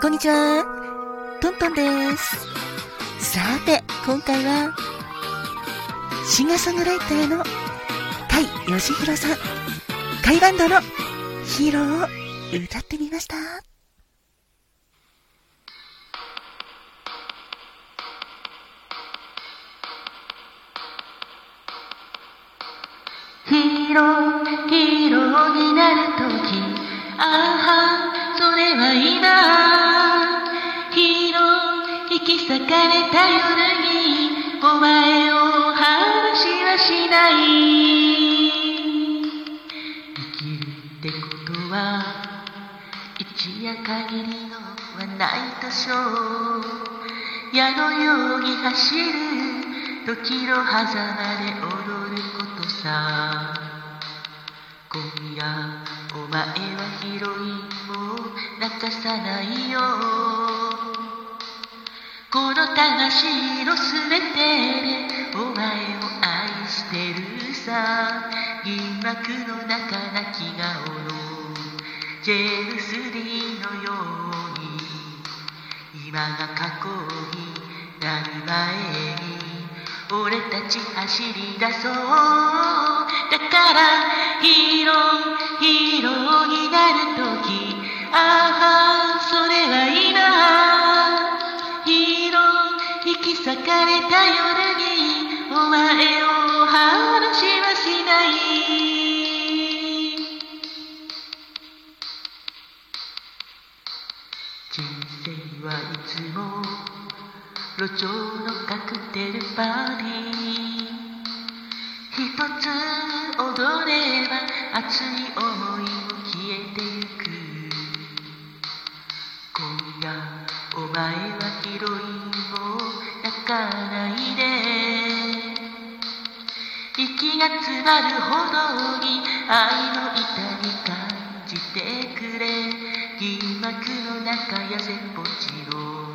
こんにちは。トントンです。さて、今回は、シンガーソングライターの甲斐義弘さん、甲斐バンドのヒーローを歌ってみました。ヒーロー、ヒーローになるとき、ああ、それは今、ヒーロー、引き裂かれた夜に、お前を話はしない。生きるってことは、一夜限りのはないとしょう。矢のように走る時の狭間で踊ることさ今夜お前はヒロインを泣かさないよ。この魂のすべてでお前を愛してるさ。銀幕の中泣き顔のジェームス・ディのように。今が過去になる前に。俺たち走り出そう。だからた夜にお前を話はしない人生はいつも路上のカクテルパーティー一つ踊れば熱い思いも消えてゆく。今夜。お前はヒロインを泣かないで息が詰まるほどに愛の痛み感じてくれ銀幕の中やせっぽちの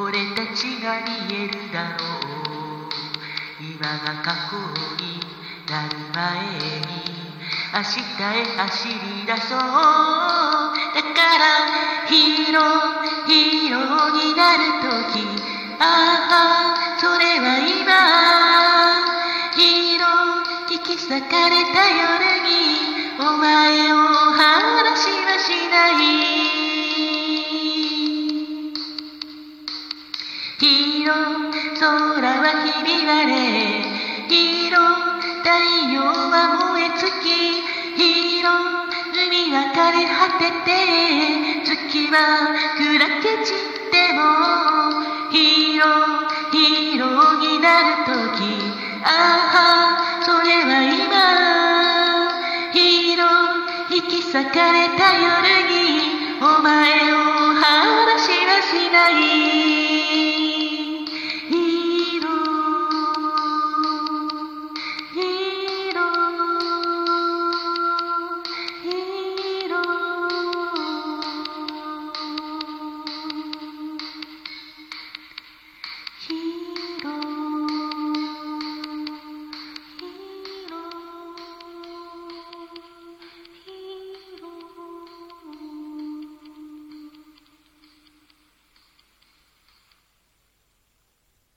俺たちが見えるだろう今が過去になる前に明日へ走り出そうだからなるときああそれは今ヒーロー引き裂かれた夜にお前を話はしない。色空はひび割れ色太陽は燃え尽き色海は枯れ果てて月は砕け散ってもヒーローヒーローになるときああそれは今。ヒーロー引き裂かれた夜に。